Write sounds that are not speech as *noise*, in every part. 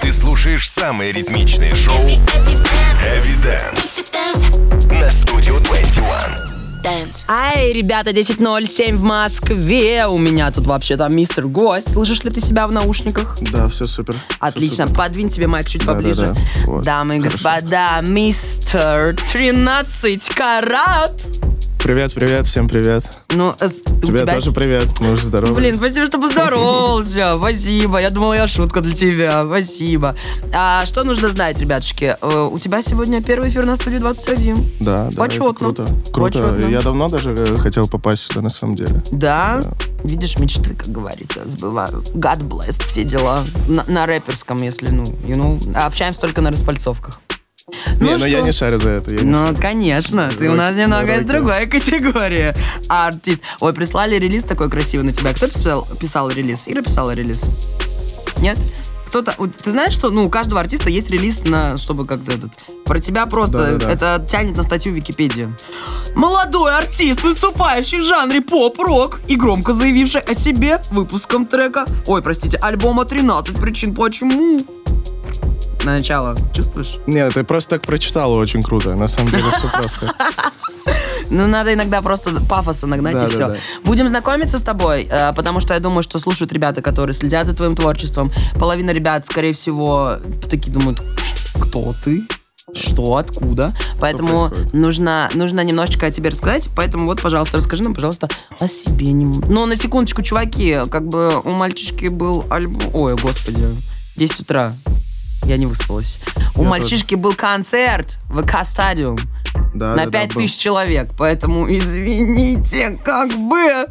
Ты слушаешь самые ритмичные шоу Heavy Dance на Studio 21. Dance. Ай, ребята, 10.07 в Москве. У меня тут вообще там мистер гость. Слышишь ли ты себя в наушниках? Да, все супер. Отлично. супер. Подвинь себе майк чуть Да, поближе. да, да. Вот. Дамы и господа, мистер 13 карат. Привет, привет, всем привет. Ну, э, Тебе тебя тоже привет, мы уже здоровы. Блин, спасибо, что поздоровался. *laughs* Спасибо. Я думала, я шутка для тебя. Спасибо. А что нужно знать, ребятушки? Э, У тебя сегодня первый эфир на студии 21. Да, да, Почетно. круто. Круто. Почетно. Я давно даже э, хотел попасть сюда, на самом деле. Да? Видишь, мечты, как говорится, сбываю. God bless, все дела. На, на рэперском, если, ну, you know. А общаемся только на распальцовках. Не, но что? я не шарю за это. не Ну, шарю. конечно, ты у Рок- нас немного из другой категории. Артист. Ой, прислали релиз такой красивый на тебя. Кто писал, писал релиз? Ира писала релиз? Нет? Кто-то... Ты знаешь, что ну, у каждого артиста есть релиз, на, чтобы как-то этот... Про тебя просто Да-да-да. это тянет на статью в Википедии. Молодой артист, выступающий в жанре поп-рок и громко заявивший о себе выпуском трека... Ой, простите, альбома «13 причин почему». На начало. Чувствуешь? Нет, ты просто так прочитала очень круто. На самом деле все просто. *laughs* Ну, надо иногда просто пафоса нагнать Да, и да, все. да. Будем знакомиться с тобой, э, потому что я думаю, что слушают ребята, которые следят за твоим творчеством. Половина ребят, скорее всего, такие думают, кто ты? Что, откуда? Поэтому происходит? нужно, нужно немножечко о тебе рассказать. Поэтому вот, пожалуйста, расскажи нам, пожалуйста, о себе. Ну, на секундочку, чуваки, как бы у мальчишки был альбом... Ой, господи, 10 утра. Я не выспалась. У Я мальчишки был концерт в ВК Стадиум Да, на да, да, 5 был. тысяч человек. Поэтому извините, как бы.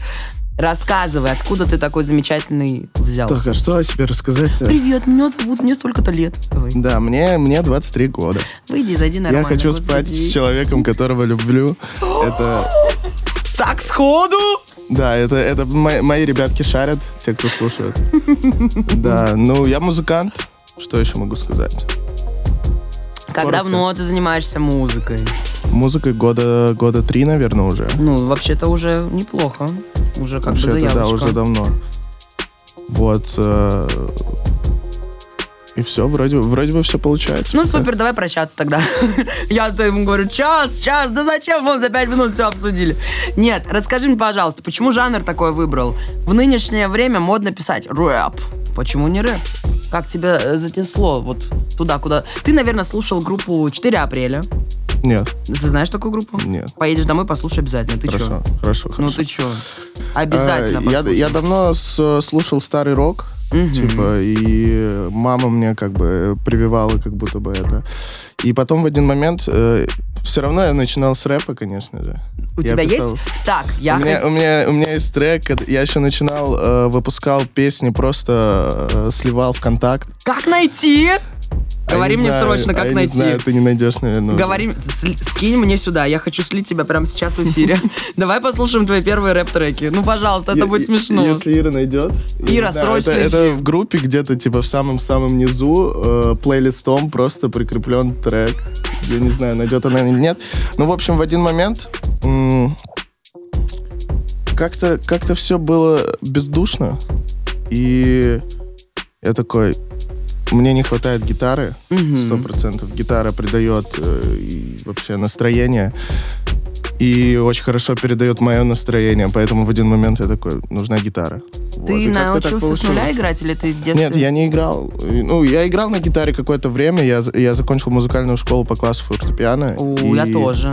Рассказывай, откуда ты такой замечательный взялся. Так, а что о себе рассказать-то? Привет, меня зовут, мне столько-то лет. Давай. Да, мне, мне 23 года. Выйди, зайди Я нормально. хочу господи. спать с человеком, которого люблю. *gasps* Это, Так, сходу? да, это, это мои, мои ребятки шарят, те, кто слушает. *laughs* Да, ну, я музыкант. Что еще могу сказать? Как Коротко. давно ты занимаешься музыкой? Музыкой года, года три, наверное, уже. Ну, вообще-то уже неплохо. Уже как бы Вообще-то, заявочка. да, уже давно. Вот. э, И все, вроде, вроде бы все получается. Ну, супер, давай прощаться тогда. *laughs* Я-то ему говорю, час, час, да зачем? Вон за пять минут все обсудили. Нет, расскажи мне, пожалуйста, почему жанр такой выбрал? В нынешнее время модно писать рэп. Почему не рэп? Как тебя э, занесло вот туда, куда... Ты, наверное, слушал группу 4 апреля. Нет, Ты знаешь такую группу? Нет. Поедешь домой, послушай обязательно. Ты хорошо, чё? хорошо, Ну хорошо. ты чё? Обязательно А, я, я давно слушал старый рок, Мгм. типа, и мама мне как бы прививала как будто бы это. И потом в один момент все равно я начинал с рэпа, конечно же. У Я тебя писал- есть? Так, я... У меня, у, меня, у меня есть трек, я еще начинал, э, выпускал песни, просто э, сливал в контакт. Как найти? А Говори мне знаю, срочно, а как я найти. Не знаю, ты не найдешь, наверное. Говори, скинь мне сюда, я хочу слить тебя прямо сейчас в эфире. *laughs* Давай послушаем твои первые рэп-треки. Ну, пожалуйста, это будет смешно. Если Ира найдет. Ира, срочно Это, в группе где-то, типа, в самом-самом низу, э, плейлистом просто прикреплен трек. Я не знаю, найдет она или нет. Ну, в общем, в один момент как-то как все было бездушно. И я такой, мне не хватает гитары, сто процентов. Гитара придает э, вообще настроение. И очень хорошо передает мое настроение, поэтому в один момент я такой, нужна гитара. Вот, Ты так научился с нуля играть или ты в детстве? Нет, я не играл. Ну, я играл на гитаре какое-то время. Я, я закончил музыкальную школу по классу фортепиано. О, и- я тоже.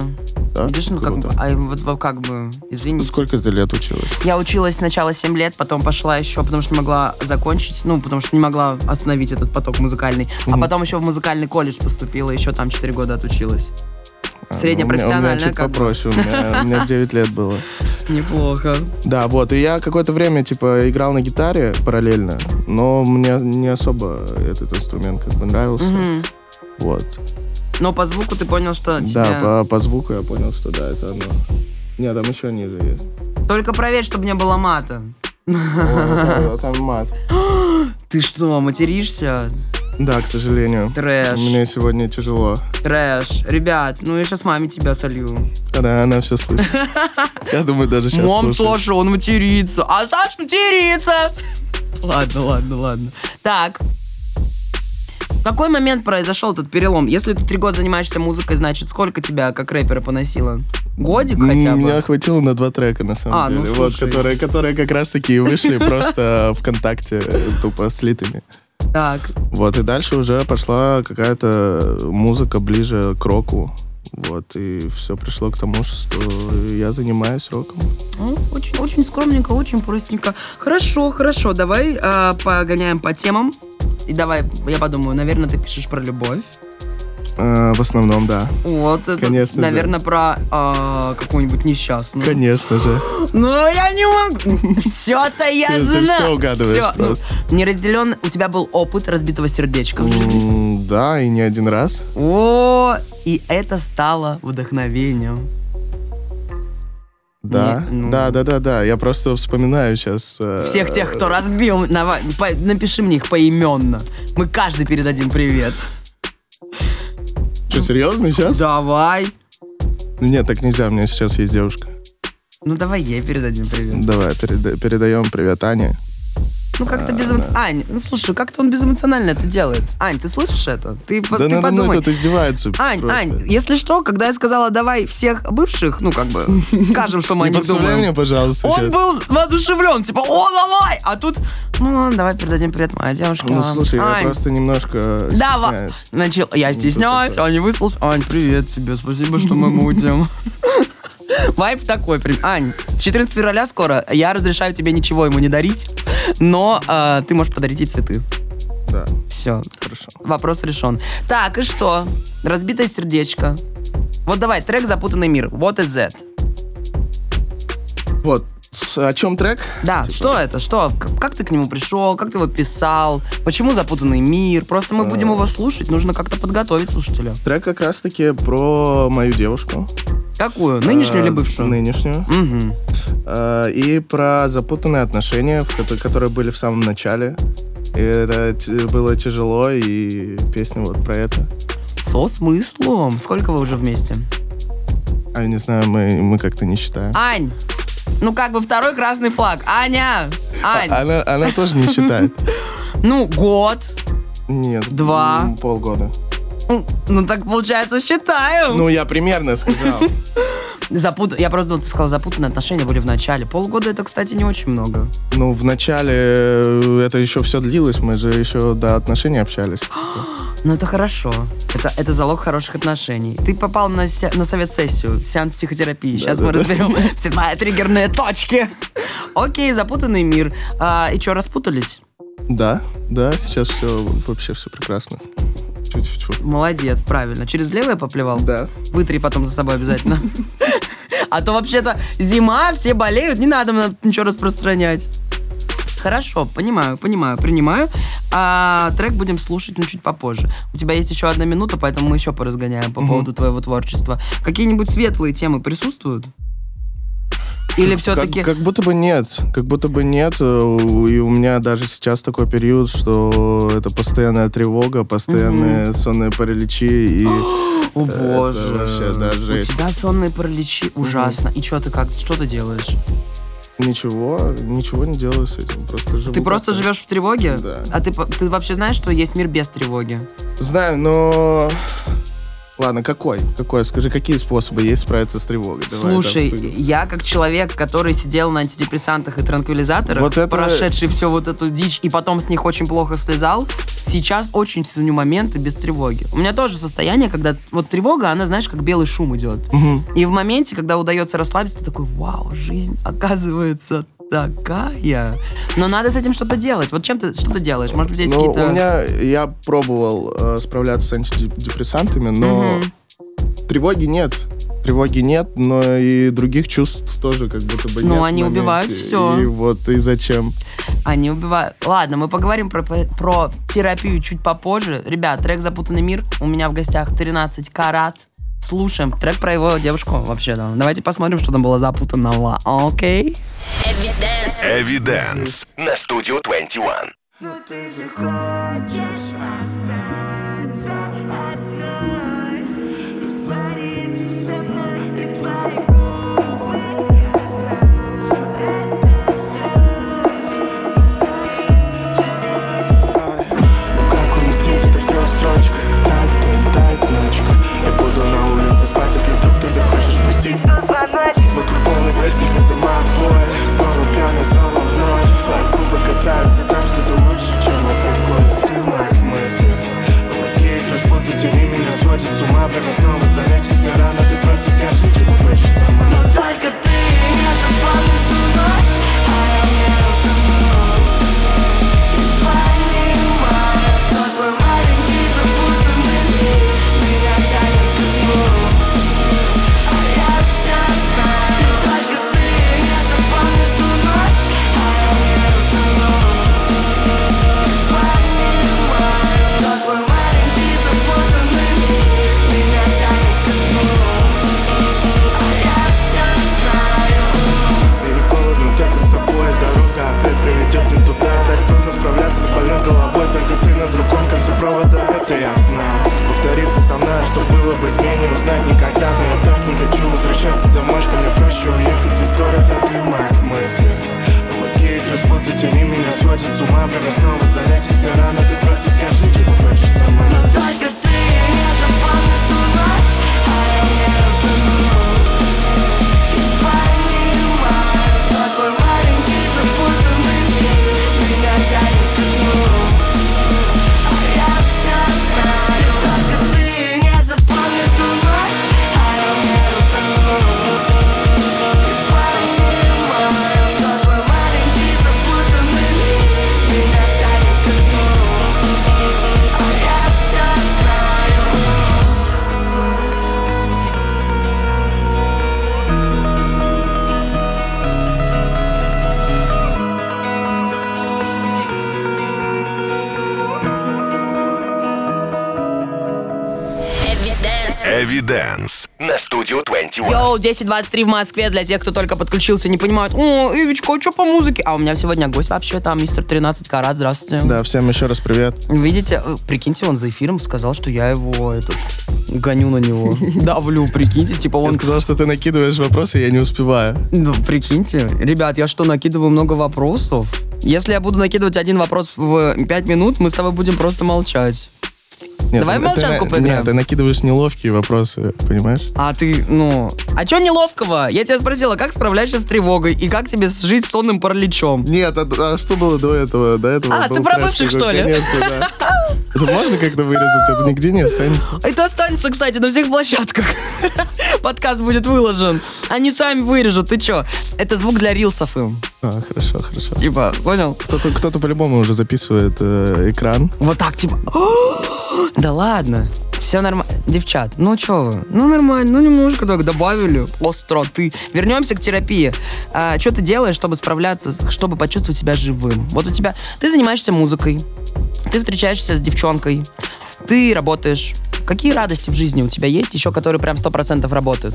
Да? Видишь, ну как бы, Круто. а вот, вот как бы, извините. Сколько ты лет училась? Я училась сначала 7 лет, потом пошла еще, потому что не могла закончить, ну, потому что не могла остановить этот поток музыкальный. А Мгм. потом еще в музыкальный колледж поступила, еще там 4 года отучилась. А, у меня- У меня чуть попроще. У меня, у меня 9 лет было. *laughs* Неплохо. Да, вот. И я какое-то время, типа, играл на гитаре параллельно, но мне не особо этот инструмент как бы нравился. Мгм. Вот. Но по звуку ты понял, что тебе... Да, по, по звуку я понял, что да, это оно. Нет, там еще ниже есть. Только проверь, чтобы не было мата. О, *laughs* Там мат. *gasps* Ты что, материшься? Да, к сожалению. Трэш, Мне сегодня тяжело. трэш. Ребят, ну я сейчас маме тебя солью. Да, она все слышит. *laughs* Я думаю, даже сейчас Мам, слушает. Саша, он матерится. А Саш матерится. Ладно, ладно, ладно. Так, В какой момент произошел этот перелом? Если ты три года занимаешься музыкой, значит, сколько тебя как рэпера поносило? Годик хотя бы? Меня хватило на два трека, на самом А, ну, деле. вот, слушай. которые, которые как раз-таки вышли просто *laughs* ВКонтакте тупо слитыми. Так, Вот, и дальше уже пошла какая-то музыка ближе к року. Вот, и все пришло к тому, что я занимаюсь роком. ну, очень, очень скромненько, очень простенько. Хорошо, хорошо, давай а, погоняем по темам. И давай, я подумаю, наверное, ты пишешь про любовь. А, в основном, да. Вот, это, Конечно же. наверное, про а, какую-нибудь несчастную. Конечно же. Ну, я не могу. Все-то я знаю. ты всё угадываешь ну, просто. неразделен, у тебя был опыт разбитого сердечка в жизни. Да, и не один раз. О, и это стало вдохновением. Да, Не, ну. да, да, да, да. Я просто вспоминаю сейчас. Всех тех, кто разбил, нава- по- напиши мне их поименно. Мы каждый передадим привет. Что, серьезно сейчас? Давай. Нет, так нельзя, у меня сейчас есть девушка. Ну давай ей передадим привет. Давай, переда- передаем привет Ане. Ну как-то безэмоционально. Ань, ну слушай, как-то он безэмоционально это делает. Ань, ты слышишь это? Ты, Да ты надо мной подумай. тут издевается. Ань, просто. Ань, если что, когда я сказала, давай всех бывших, ну, как бы, *laughs* скажем, что мы о Не них думаем. меня, пожалуйста, Он был воодушевлен, типа, о, давай! А тут, ну ладно, давай передадим привет моей девушке. Ну, слушай, я просто немножко Давай. Начал, я стесняюсь, а не выслался. Ань, привет тебе, спасибо, что мы мутим. *laughs* Вайп такой. при- Ань, 14 февраля скоро. Я разрешаю тебе ничего ему не дарить, но э, ты можешь подарить ей цветы. Да, Все, хорошо. вопрос решен. Так, и что? Разбитое сердечко. Вот давай, трек «Запутанный мир». What is that? Вот, с- о чем трек? Да, Типа, что это? Что? К- Как ты к нему пришел? Как ты его писал? Почему «Запутанный мир»? Просто мы будем его слушать, нужно как-то подготовить слушателя. Трек как раз-таки про мою девушку. Какую? Нынешнюю или Э, бывшую? Нынешнюю. Мгм. Э, И про запутанные отношения, которые были в самом начале. И это было тяжело, и песня вот про это. Со смыслом. Сколько вы уже вместе? А не знаю, мы, мы как-то не считаем. Ань! Ну, как бы второй красный флаг. Аня! Ань! Она, она тоже не считает. *laughs* Ну, год. Нет. Два. Полгода. Ну, Ну, так получается, считаю. Ну, я примерно сказал. *laughs* Запут... Я просто думал, ты сказал, запутанные отношения были в начале. Полгода это, кстати, не очень много. Ну, в начале э, это еще все длилось, мы же еще до отношений общались. *gasps* Ну, это хорошо. Это, это залог хороших отношений. Ты попал на, се- на совет-сессию, сеанс психотерапии. Сейчас мы разберем *laughs* все твои триггерные точки. *laughs* Окей, запутанный мир. А, и что, распутались? Да, да, сейчас все вообще все прекрасно. Чуть-чуть. Молодец, правильно. Через левое поплевал? Да. Вытри потом за собой обязательно. *laughs* А то вообще-то зима, все болеют, не надо ничего распространять. Хорошо, понимаю, понимаю, принимаю. А трек будем слушать, ну, чуть попозже. У тебя есть еще одна минута, поэтому мы еще поразгоняем по Мгм. поводу твоего творчества. Какие-нибудь светлые темы присутствуют? Или все-таки... Как, как будто бы нет, как будто бы нет. И у меня даже сейчас такой период, что это постоянная тревога, постоянные сонные параличи и *gasps* О это боже. вообще, да, У жесть. тебя сонные параличи ужасно. И что ты как? Что ты делаешь? ничего, ничего не делаю с этим, просто живу. Ты просто как-то. живешь в тревоге? Да. А ты, ты вообще знаешь, что есть мир без тревоги? Знаю, но ладно, какой, какой? Скажи, какие способы есть справиться с тревогой? Давай Слушай, я как человек, который сидел на антидепрессантах и транквилизаторах, Вот это- прошедший все вот эту дичь и потом с них очень плохо слезал, сейчас очень ценю моменты без тревоги. У меня тоже состояние, когда вот тревога, она, знаешь, как белый шум идет. Мгм. И в моменте, когда удается расслабиться, ты такой, вау, жизнь оказывается такая. Но надо с этим что-то делать. Вот чем ты, что ты делаешь? Может быть, есть Ну, какие-то... у меня, я пробовал э, справляться с антидепрессантами, но Мгм. тревоги нет. Тревоги нет, но и других чувств тоже как будто бы Ну, нет. в они убивают всё. И вот, и зачем? Они убивают. Ладно, мы поговорим про, про терапию чуть попозже. Ребят, трек «Запутанный мир». У меня в гостях 13 карат. Слушаем трек про его девушку вообще. Да. Давайте посмотрим, что там было запутанного. Окей? Эвиденс на студию 21. Но ты же хочешь остаться 21. Йоу, 10.23 в Москве для тех, кто только подключился, не понимают, о, Ивичка, а что по музыке? А у меня сегодня гость вообще там, мистер 13 карат, здравствуйте. Да, всем еще раз привет. Видите, э, прикиньте, он за эфиром сказал, что я его этот, гоню на него. *laughs* Давлю, прикиньте, типа он... сказал, что ты накидываешь вопросы, я не успеваю. Ну, прикиньте. Ребят, я что, накидываю много вопросов? Если я буду накидывать один вопрос в 5 минут, мы с тобой будем просто молчать. Нет, Давай в молчанку ты, поиграем. Нет, ты накидываешь неловкие вопросы, понимаешь? А ты, ну... А чё неловкого? Я тебя спросила, как справляешься с тревогой и как тебе жить с сонным параличом? Нет, а, а что было до этого? До этого А, ты про бывших, что ли? Конечно, да. *laughs* Это можно как-то вырезать? Это нигде не останется. Это останется, кстати, на всех площадках. *laughs* Подкаст будет выложен. Они сами вырежут, ты чё? Это звук для рилсов им. А, хорошо, хорошо. Типа, понял? Кто-то, кто-то по-любому уже записывает э, экран. Вот так, типа. *gasps* *gasps* Да ладно. Все нормально. Девчат, ну чё вы? Ну нормально, ну немножко так добавили остроты. Вернемся к терапии. А, что ты делаешь, чтобы справляться, чтобы почувствовать себя живым? Вот у тебя... Ты занимаешься музыкой, ты встречаешься с девчонкой, ты работаешь. Какие радости в жизни у тебя есть еще, которые прям 100% работают?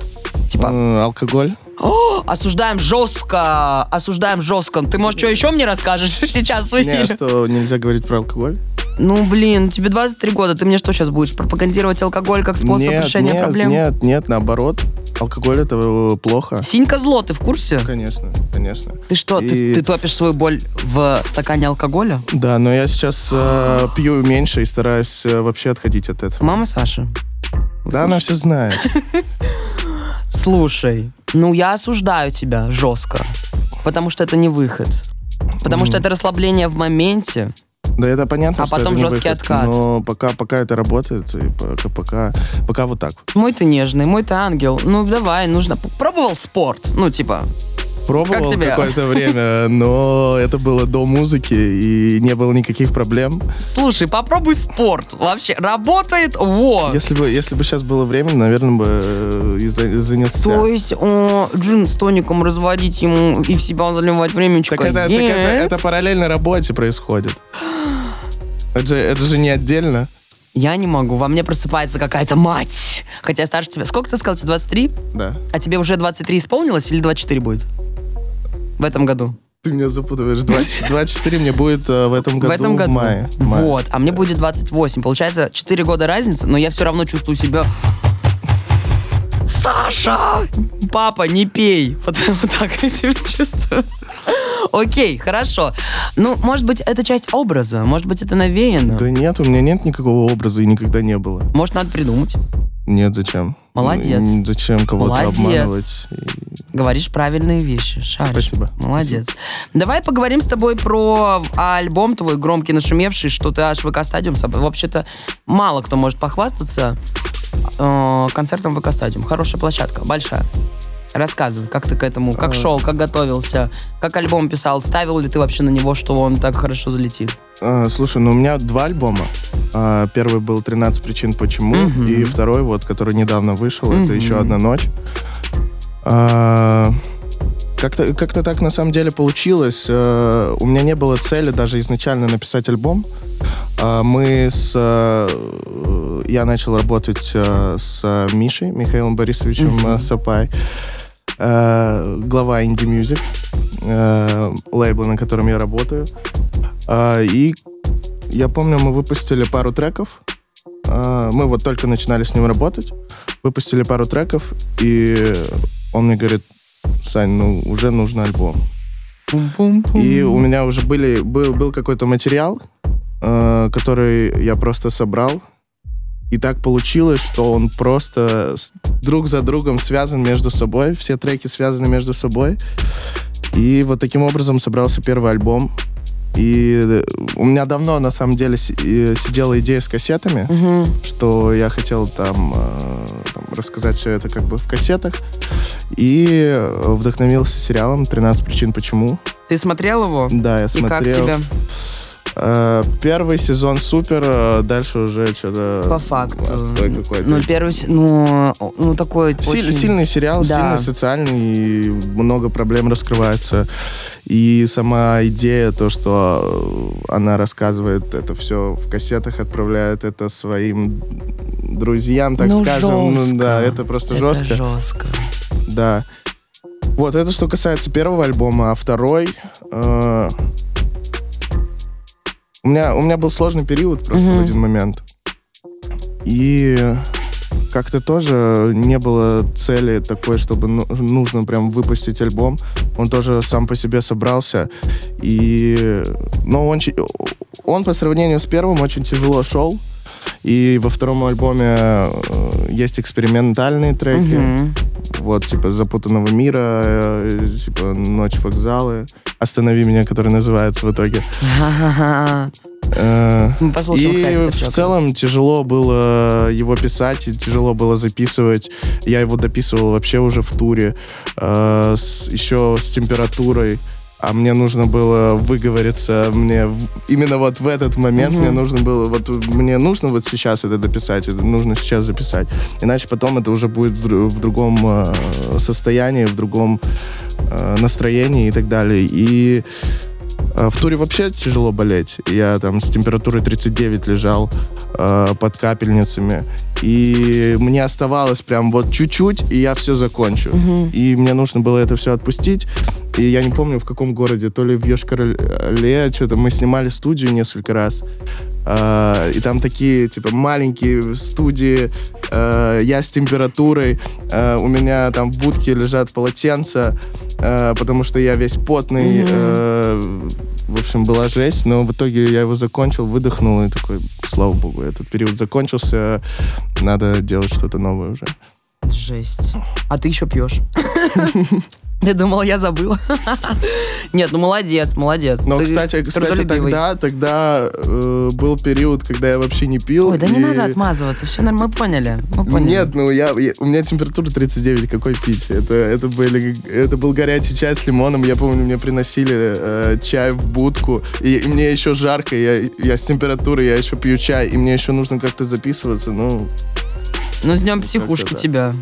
Типа, Э, алкоголь. *gasps* «О, осуждаем жестко, осуждаем жестко. Ты, может, что еще мне расскажешь *laughs* сейчас в эфире? Не, что нельзя говорить про алкоголь? Ну, блин, тебе 23 года, ты мне что сейчас будешь, пропагандировать алкоголь как способ нет, решения нет, проблем? нет, нет, наоборот. Алкоголь это э, плохо. Синька зло, ты в курсе? Конечно, конечно. Ты что, ты, И- ты топишь свою боль в стакане алкоголя? Да, но я сейчас э, пью меньше и стараюсь э, вообще отходить от этого. Мама Саша, Да, она все знает. *laughs* слушай, ну я осуждаю тебя жестко, потому что это не выход. Потому что это расслабление в моменте. Да, это понятно, А потом жесткий выход, откат. Но пока, пока это работает, и пока, пока, пока вот так. Мой ты нежный, мой ты ангел. Ну давай, нужно. Пробовал спорт? Ну типа, Пробовал какое-то *laughs* время, но это было до музыки, и не было никаких проблем. слушай, попробуй спорт. Вообще работает. Во. Если бы, если бы сейчас было время, наверное, бы э, и за- занялся. То есть о, джин с тоником разводить ему и в себя заливать времечко. Так это, так это, это параллельно работе происходит. *gasps* *gasps* Это же, это же не отдельно. Я не могу, во мне просыпается какая-то мать. Хотя я старше тебя. Сколько ты сказал, тебе 23? Да. А тебе уже 23 исполнилось или 24 будет? В этом году. Ты меня запутываешь. 20 24 мне будет э, в этом году в этом году. мае. В мае. Вот. А мне будет 28. Получается, 4 года разницы, но я все равно чувствую себя... Саша! Папа, не пей. Вот, *laughs* вот так я себя чувствую. Окей, хорошо. Ну, может быть, это часть образа, может быть, это навеяно. Да нет, у меня нет никакого образа и никогда не было. Может, надо придумать. Нет, зачем? Молодец. М, Зачем кого-то Молодец. обманывать? Говоришь правильные вещи, шаришь. Спасибо. Молодец. Давай поговорим с тобой про альбом твой громкий, нашумевший, что ты аж ВК Стадиум. Вообще-то мало кто может похвастаться э, концертом ВК Стадиум. Хорошая площадка, большая. Рассказывай, как ты к этому, как А. шел, как готовился, как альбом писал, ставил ли ты вообще на него, что он так хорошо залетит? А, слушай, ну у меня два альбома. А, первый был «13 причин почему», Мгм. и второй, вот, который недавно вышел, это Мгм. «Еще одна ночь». А, как-то, как-то так на самом деле получилось. А, у меня не было цели даже изначально написать альбом. А, мы с... а, я начал работать с Мишей, Михаилом Борисовичем а, Сапай, а, глава Indie Music, а, лейбла, на котором я работаю. А, и я помню, мы выпустили пару треков. А, мы вот только начинали с ним работать. Выпустили пару треков, и он мне говорит, Сань, ну уже нужен альбом. И у меня уже были, был, был какой-то материал, э, который я просто собрал. И так получилось, что он просто друг за другом связан между собой. Все треки связаны между собой. И вот таким образом собрался первый альбом. И э, у меня давно, на самом деле, си- сидела идея с кассетами, Мгм. что я хотел там, э, там рассказать все это как бы в кассетах. И э, вдохновился сериалом «13 причин почему». Ты смотрел его? Да, я И смотрел. как тебе? Э, первый сезон супер, э, дальше уже что-то... По факту. Ну, первый, ну, ну такой Силь- очень... Сильный сериал, Да. сильный социальный, и много проблем раскрывается. И сама идея, то, что э, она рассказывает это все в кассетах, отправляет это своим друзьям, так Ну, скажем. жестко. Ну, да, это просто Это жестко. жестко. Да. Вот, это что касается первого альбома, а второй... э, у, меня, у меня был сложный период просто Мгм. в один момент. И как-то тоже не было цели такой, чтобы ну- нужно прям выпустить альбом. Он тоже сам по себе собрался. И... Но он, чи- он по сравнению с первым очень тяжело шел. И во втором альбоме э, есть экспериментальные треки. Мгм. Вот, типа, «Запутанного мира», э, типа, «Ночь вокзалы», «Останови меня», который называется в итоге. *laughs* Э, Мы послушаем, И кстати, в трек. целом тяжело было его писать, и тяжело было записывать. Я его дописывал вообще уже в туре, э, с- еще с температурой. А мне нужно было выговориться, мне именно вот в этот момент Мгм. мне нужно было, вот мне нужно вот сейчас это дописать, это нужно сейчас записать. Иначе потом это уже будет в, дру- в другом э, состоянии, в другом э, настроении и так далее. И в туре вообще тяжело болеть. Я там с температурой 39 лежал э, под капельницами. И мне оставалось прям вот чуть-чуть, и я все закончу. И мне нужно было это все отпустить. И я не помню, в каком городе, то ли в Йошкар-Оле, что-то мы снимали студию несколько раз. А, и там такие, типа, маленькие студии, э, я с температурой, э, у меня там в будке лежат полотенца, э, потому что я весь потный, э, в общем, была жесть, но в итоге я его закончил, выдохнул и такой, слава богу, этот период закончился, надо делать что-то новое уже. Жесть. А ты еще пьешь. *laughs* Я думала, я забыла. *laughs* Нет, ну молодец, молодец. Но, Ты кстати, кстати, тогда, тогда э, был период, когда я вообще не пил. Ой, да не и- надо отмазываться, все нормально, мы поняли. Мы поняли. Нет, ну я, я- у меня температура 39, какой пить? Это, это, были, это был горячий чай с лимоном. Я помню, мне приносили э, чай в будку, и, и мне еще жарко, я, я с температурой, я еще пью чай, и мне еще нужно как-то записываться. Ну, Ну, с днем психушки да. тебя.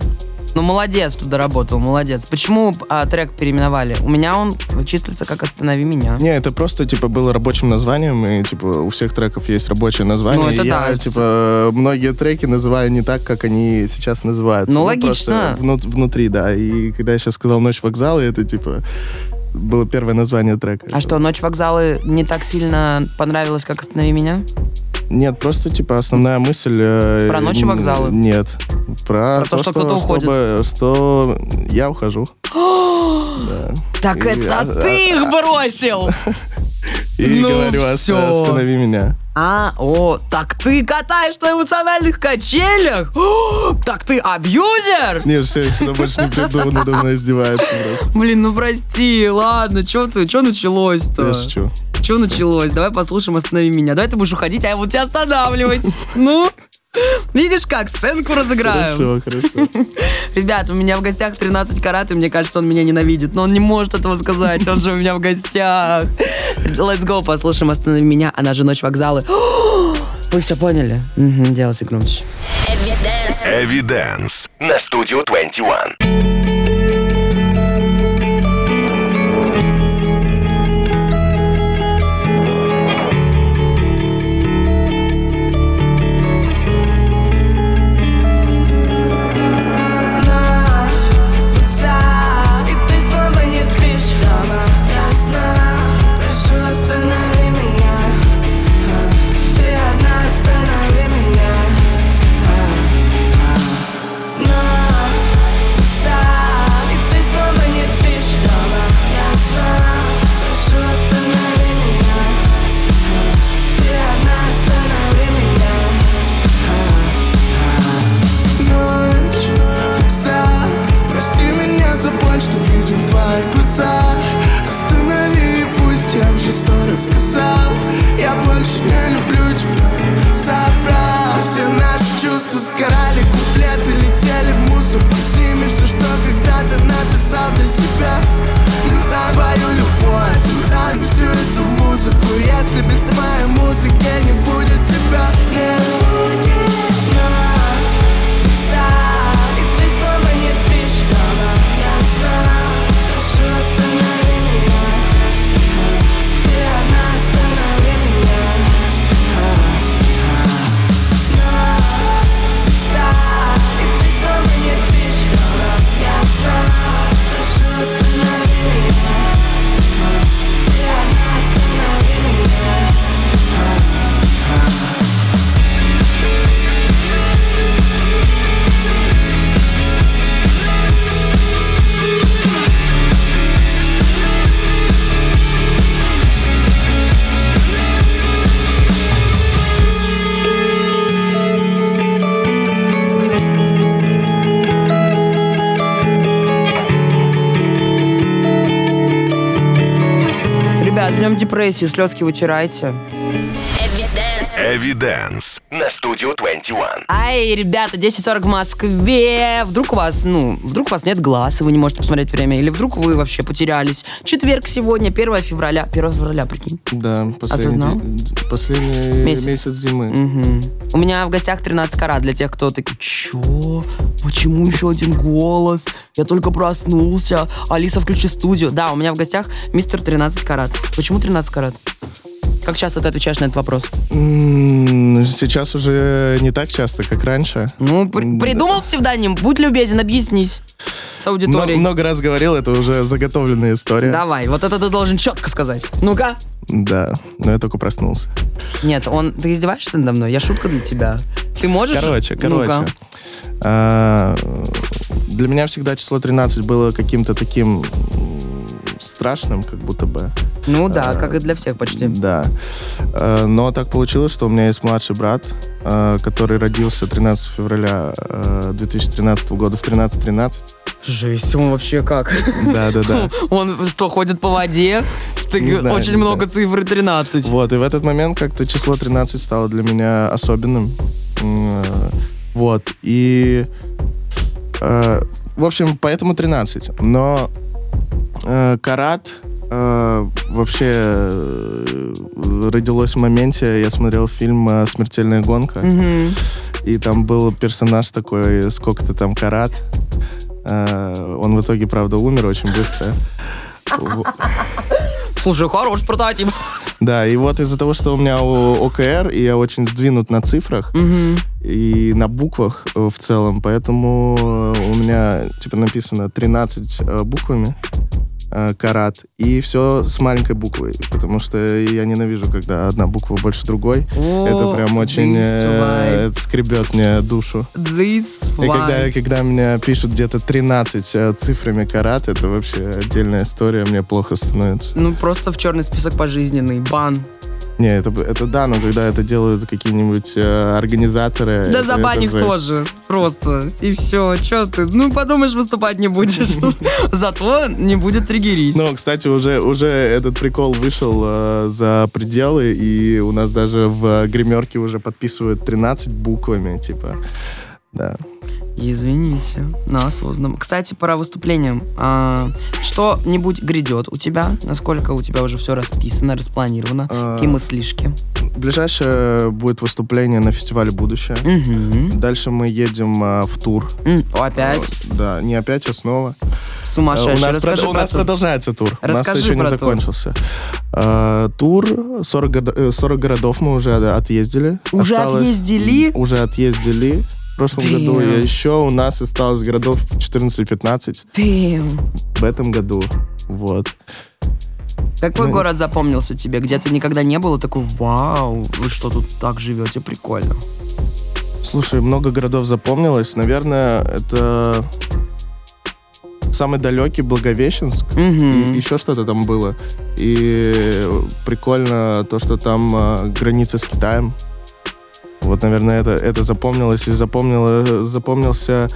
Ну, молодец, что доработал, молодец. Почему а, трек переименовали? У меня он числится как «Останови меня». не, это просто типа было рабочим названием, и типа у всех треков есть рабочее название. Ну, это и я, да. типа, многие треки называю не так, как они сейчас называются. Ну, просто логично. вну- внутри, да. И когда я сейчас сказал «Ночь вокзала», это типа было первое название трека. А что, «Ночь вокзалы» не так сильно понравилась, как «Останови меня»? Нет, просто типа основная мысль... э, Про ночи вокзалы? Нет. Про, Про то, что кто-то уходит. чтобы- что я ухожу. *gasps* Да. Так И- это а- ты их *laughs* бросил! И Ну говорю, «Ост- всё. останови меня. А, о, так ты катаешь на эмоциональных качелях? О, *gasps* так ты абьюзер? Не, все, я сюда больше не приду, надо мной издевается. Блин, ну прости, ладно, что ты, что началось-то? Я шучу. Что началось? Давай послушаем «Останови меня». Давай ты будешь уходить, а я буду тебя останавливать. Ну, видишь как, сценку разыграем. Хорошо, хорошо. Ребят, у меня в гостях 13 карат, и мне кажется, он меня ненавидит. Но он не может этого сказать, он же у меня в гостях. Let's go, послушаем «Останови меня», она же «Ночь вокзалы». Вы все поняли? Мгм, Делайте громче. Эвиденс на студию 21. Депрессии, слезки вытирайте. Эвиденс на студию 21. Ай, ребята, 10.40 в Москве. Вдруг у вас, ну, вдруг у вас нет глаз, и вы не можете посмотреть время, или вдруг вы вообще потерялись. Четверг сегодня, 1 февраля. 1 февраля, прикинь. Да, Осознал? последний, ди- последний Месяц. месяц, зимы. Мгм. У меня в гостях 13 карат для тех, кто такие, чё? Почему еще один голос? Я только проснулся. Алиса, включи студию. Да, у меня в гостях мистер 13 карат. Почему 13 карат? Как часто ты отвечаешь на этот вопрос? Сейчас уже не так часто, как раньше. Ну, при- придумал псевдоним? Будь любезен, объяснись с аудиторией. много раз говорил, это уже заготовленная история. Давай, вот это ты должен четко сказать. Ну-ка. Да, но я только проснулся. Нет, он... Ты издеваешься надо мной? Я шутка для тебя. Ты можешь? Короче, короче. А, Для меня всегда число 13 было каким-то таким страшным, как будто бы. Ну да, как и для всех почти. Да. Э, Но так получилось, что у меня есть младший брат, э, который родился 13 февраля э, 2013 года в 13.13. Жесть, он вообще как? Да, да, да. *laughs* Он что, ходит по воде? Не знаю, очень много знаю. цифр 13. Вот, и в этот момент как-то число 13 стало для меня особенным. Вот, и... э, В общем, поэтому 13. Но э, Карат э, вообще э, родилось в моменте, я смотрел фильм э, «Смертельная гонка», Мгм. и там был персонаж такой, сколько-то там карат. Э, Он в итоге, правда, умер очень быстро. Слушай, хороший прототип. Да, и вот из-за того, что у меня ОКР, и я очень сдвинут на цифрах Мгм. и на буквах в целом, поэтому у меня типа написано 13 э, буквами карат, и все с маленькой буквой, потому что я ненавижу, когда одна буква больше другой. Это О, прям очень э, это скребет мне душу. This И когда, когда меня пишут где-то 13 э, цифрами карат, это вообще отдельная история, мне плохо становится. Ну, просто в черный список пожизненный. Бан. Не, это, это да, но когда это делают какие-нибудь э, организаторы... Да это- забань их тоже. Просто. И все. Че ты? Ну, подумаешь, выступать не будешь. *laughs* Зато не будет триггерить. Ну, кстати, уже, уже этот прикол вышел э, за пределы, и у нас даже в гримерке уже подписывают 13 буквами, типа. Да. Извините, на осознанном. Кстати, пора выступлениям. А, что-нибудь грядет у тебя? Насколько у тебя уже все расписано, распланировано? А. Какие мыслишки? Ближайшее будет выступление на фестивале «Будущее». Мгм. Дальше мы едем э, в тур. О, Опять? Да, не опять, а снова. Э, Сумасшедший. У нас, Расскажи прод- у нас тур. продолжается тур. у Расскажи нас еще не про тур. закончился. Э, тур, 40, года- э, 40 городов мы уже отъездили. Уже отъездили? Уже отъездили. В прошлом Damn. году и еще у нас осталось городов 14-15 Damn. в этом году. Вот. Какой Ну, город запомнился тебе? Где ты никогда не был и такой, вау, вы что тут так живете, прикольно. Слушай, много городов запомнилось. Наверное, это самый далекий Благовещенск. Мгм. И еще что-то там было. И прикольно то, что там а, граница с Китаем. Вот, наверное, это, это запомнилось. И запомнило, запомнился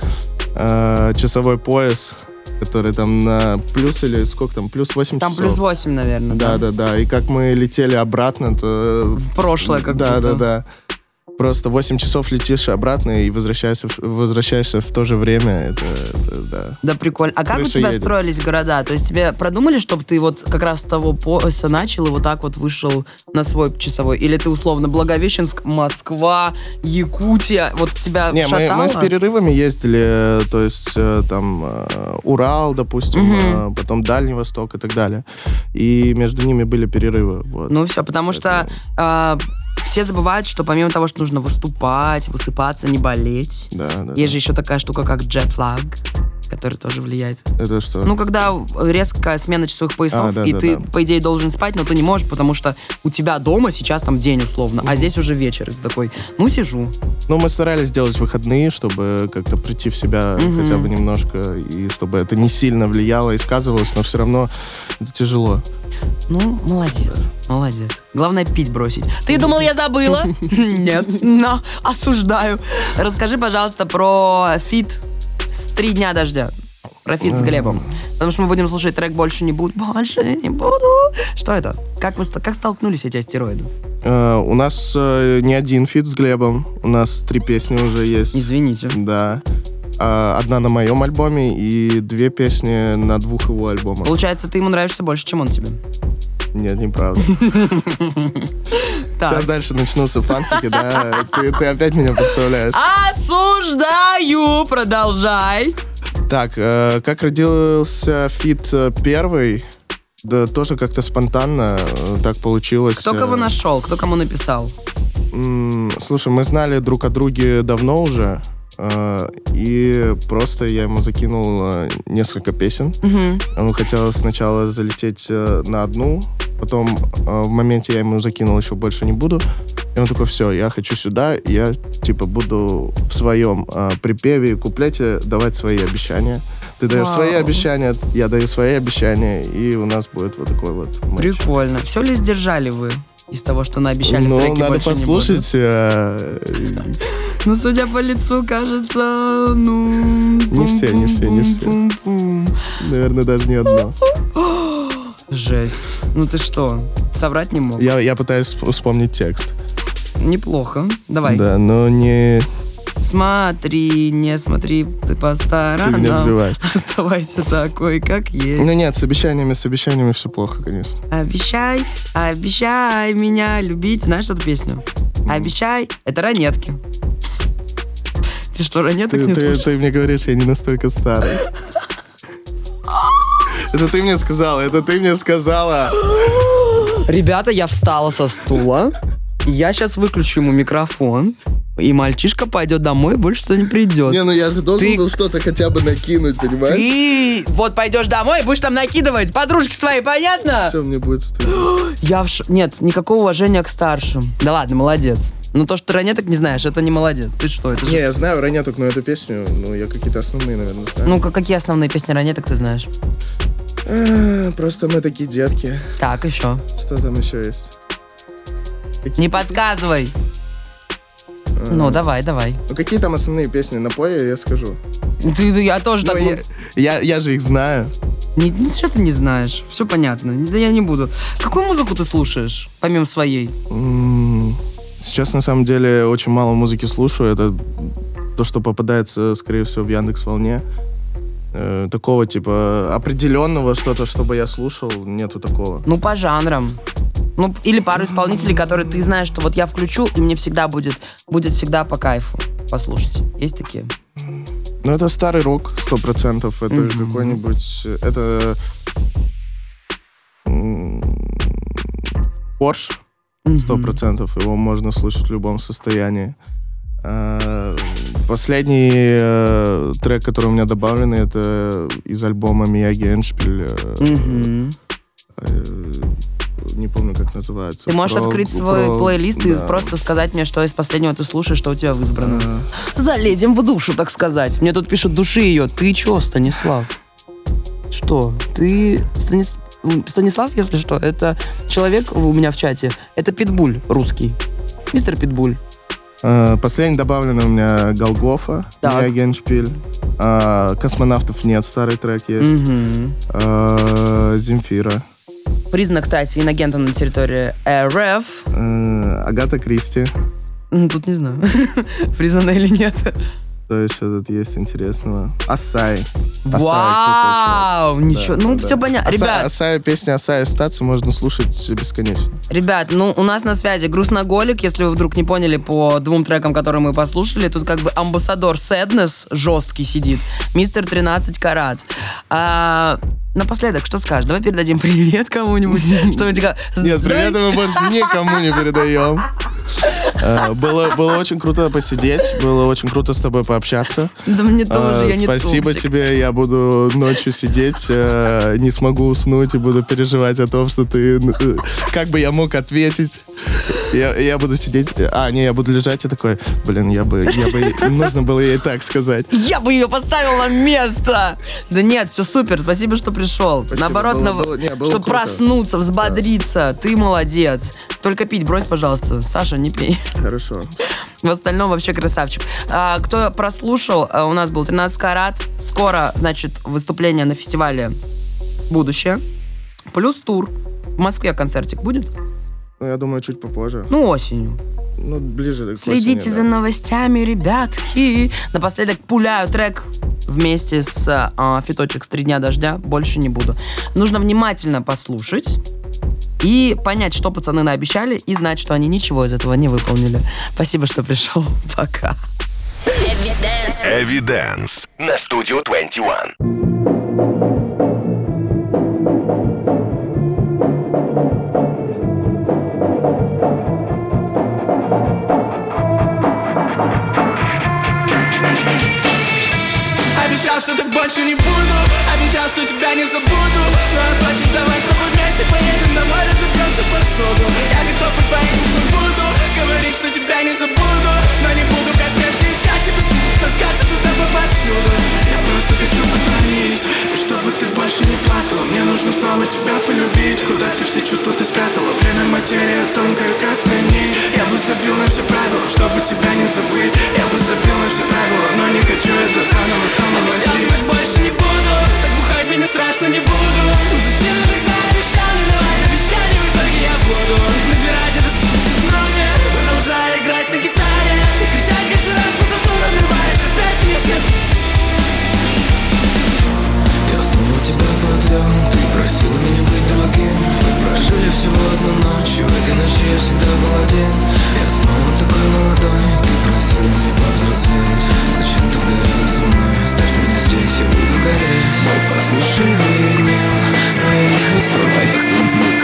а, часовой пояс, который там на плюс или сколько там, плюс 8 Там часов. плюс 8, наверное, Да, да? да, да. И как мы летели обратно, то... В прошлое как Да, будто. да, да. Просто 8 часов летишь обратно и возвращаешься, в- возвращаешься в то же время. Это, это, да. Да, прикольно. А как у Крыша тебя едет. строились города? То есть тебе продумали, чтобы ты вот как раз с того пояса начал и вот так вот вышел на свой часовой? Или ты условно Благовещенск, Москва, Якутия, вот тебя Не, мы, шатало? мы с перерывами ездили, то есть э, там э, Урал, допустим, э, потом Дальний Восток и так далее. И между ними были перерывы. Вот. Ну все, потому что а, все забывают, что помимо того, что нужно выступать, высыпаться, не болеть, да, да, есть да. же еще такая штука, как джетлаг, который тоже влияет. Это что? Ну, когда резкая смена часовых поясов, А, да, и да, ты, да. по идее, должен спать, но ты не можешь, потому что у тебя дома сейчас там день условно, а здесь уже вечер. И ты такой, ну, сижу. Ну, мы старались сделать выходные, чтобы как-то прийти в себя Мгм. хотя бы немножко, и чтобы это не сильно влияло и сказывалось, но все равно это тяжело. Ну, молодец, молодец. Главное, пить бросить. Ты думал, я забыла? *laughs* Нет, но осуждаю. Расскажи, пожалуйста, про feat с «Три дня дождя». Про feat с Глебом. Потому что мы будем слушать трек «Больше не буду». «Больше не буду». Что это? Как, вы, как столкнулись эти астероиды? Э, у нас э, не один feat с Глебом. У нас три песни уже есть. Извините. Да. А, одна на моем альбоме и две песни на двух его альбомах. Получается, ты ему нравишься больше, чем он тебе. Нет, неправда. Так. Сейчас дальше начнутся фанфики, да? Ты, ты опять меня представляешь. Осуждаю! Продолжай. Так, э, как родился feat э, первый? Да тоже как-то спонтанно э, так получилось. Кто кого нашел? Кто кому написал? М, Слушай, мы знали друг о друге давно уже, и просто я ему закинул э, несколько песен. Мгм. Он хотел сначала залететь э, на одну, потом э, в моменте я ему закинул еще больше не буду. И он такой, все, я хочу сюда, я типа буду в своем припеве и куплете давать свои обещания. Ты даешь Вау. свои обещания, я даю свои обещания, и у нас будет вот такой вот матч. Прикольно. Все ли сдержали вы из того, что наобещали в Ну, треке надо послушать. э, *laughs* Ну, судя по лицу, кажется, ну... Не все, не все, не все. наверное, даже не одно. *gasps* Жесть. Ну ты что, соврать не мог? Я, я пытаюсь сп- вспомнить текст. Неплохо. Давай. Да, но не... Смотри, не смотри ты по Ты сторонам. меня сбиваешь. *laughs* Оставайся такой, как есть. Ну нет, с обещаниями, с обещаниями все плохо, конечно. Обещай, обещай меня любить. Знаешь эту песню? Обещай. Это ранетки. Ты что, ранеток Ты, не ты- слышишь? ты мне говоришь, я не настолько старый. Это ты мне сказала, это ты мне сказала. Ребята, я встала со стула. Я сейчас выключу ему микрофон. И мальчишка пойдет домой, больше сюда не придет. Не, ну я же должен Ты- был что-то хотя бы накинуть, понимаешь? Ты вот пойдешь домой будешь там накидывать подружки свои, понятно? Все, мне будет стыдно. *gasps* Я в ш... Нет, никакого уважения к старшим. Да ладно, молодец. Но то, что ты ранеток не знаешь, это не молодец. Ты что, это же... Не, я знаю ранеток, но эту песню, ну, я какие-то основные, наверное, знаю. Ну, ка- какие основные песни ранеток ты знаешь? А, Просто мы такие детки. Так, еще. Что там еще есть? Не подсказывай. Ну, давай, давай. Ну, какие там основные песни? Напой, я скажу. Ты, ты- я тоже Ну, так... я, я, я же их знаю. Не, не- что ты не знаешь? Все понятно. Да я не буду. Какую музыку ты слушаешь, помимо своей? М, Сейчас, на самом деле, очень мало музыки слушаю. Это то, что попадается, скорее всего, в Яндекс Волне. Э, такого, типа, определенного что-то, чтобы я слушал, нету такого. Ну, по жанрам. Ну, или пару исполнителей, которые ты знаешь, что вот я включу, и мне всегда будет, будет всегда по кайфу послушать. Есть такие? Ну, это старый рок, сто процентов. Это Мгм. какой-нибудь... Это... Порш, сто процентов. Его можно слушать в любом состоянии. А, Последний э, трек, который у меня добавлен, это из альбома Мияги Эншпиль. э, э, Не помню, как называется. Ты можешь Про- открыть свой про- плейлист и да. просто сказать мне, что из последнего ты слушаешь, что у тебя в избранном. Э, Залезем в душу, так сказать. Мне тут пишут души ее. Ты чё, Станислав? Что? Ты Станис- Станислав, если что, это человек у меня в чате. Это питбуль русский. Мистер Питбуль. э, Последний добавлен у меня Голгофа, Так. Мияги Эншпиль. А, Космонавтов нет, старый трек есть. Э, Земфира. Признана, кстати, инагентом на территории РФ. Э, Агата Кристи. М, Тут не знаю, *laughs* признана или нет. Что еще тут есть интересного? Асай. Асай, Вау! Ничего. Да, Ну, да, все да. понятно. Асай- Ребят, Асай, песня Асая Стаца можно слушать бесконечно. Ребят, ну у нас на связи Грустноголик, если вы вдруг не поняли по двум трекам, которые мы послушали, тут как бы амбассадор Sadness жесткий сидит, мистер 13 карат. А, напоследок, что скажешь? Давай передадим привет кому-нибудь. *laughs* Что-нибудь. Нет, привет мы больше никому не передаем. Э, Было, было очень круто посидеть, было очень круто с тобой пообщаться. Да мне тоже, Э, я не Спасибо тебе, я буду ночью сидеть, э, не смогу уснуть и буду переживать о том, что ты... Как бы я мог ответить? Я, я буду сидеть... А, не, я буду лежать и такой, блин, я бы... Я бы нужно было ей так сказать. Я бы ее поставил на место! Да нет, все супер, спасибо, что пришел. Пришел. Спасибо, Наоборот, было- на- было- не, было чтобы круто. проснуться, взбодриться. Ты молодец. Только пить брось, пожалуйста. Саша, не пей. Хорошо. В остальном вообще красавчик. А, кто прослушал, а, у нас был 13 карат. Скоро, значит, выступление на фестивале «Будущее». Плюс тур. В Москве концертик будет? Ну, я думаю, чуть попозже. Ну, осенью. Ну, ближе к Следите осени, за да. новостями, ребятки. Напоследок пуляю трек вместе с а, фиточек с «Три дня дождя». Больше не буду. Нужно внимательно послушать и понять, что пацаны наобещали, и знать, что они ничего из этого не выполнили. Спасибо, что пришел. *laughs* Пока. Эвиденс на студию 21. Обещал, что так больше не буду. Обещал, что тебя не забуду. Но хочешь, давай с тобой вместе поедем на море Запьемся посуду Я готов и куклам буду Говорить, что тебя не забуду Но не буду, Таскаться за тобой повсюду. Я просто хочу позвонить И чтобы ты больше не плакала. Мне нужно снова тебя полюбить. Куда ты все чувства ты спрятала? Время материя тонкая красная нить. Я бы забил на все правила Чтобы тебя не забыть. Я бы забил на все правила Но не хочу это заново самого Сейчас так больше не буду Так бухать мне страшно не буду. Зачем я тогда обещал не давать обещания В итоге я буду. Набирать просила меня быть другим. Мы прожили всего одну ночь в этой ночи я всегда был один. Я снова такой молодой Ты просила меня повзрослеть. Зачем тогда рядом со мной? Оставь меня здесь, я буду гореть. Мой послушай винил Моих историй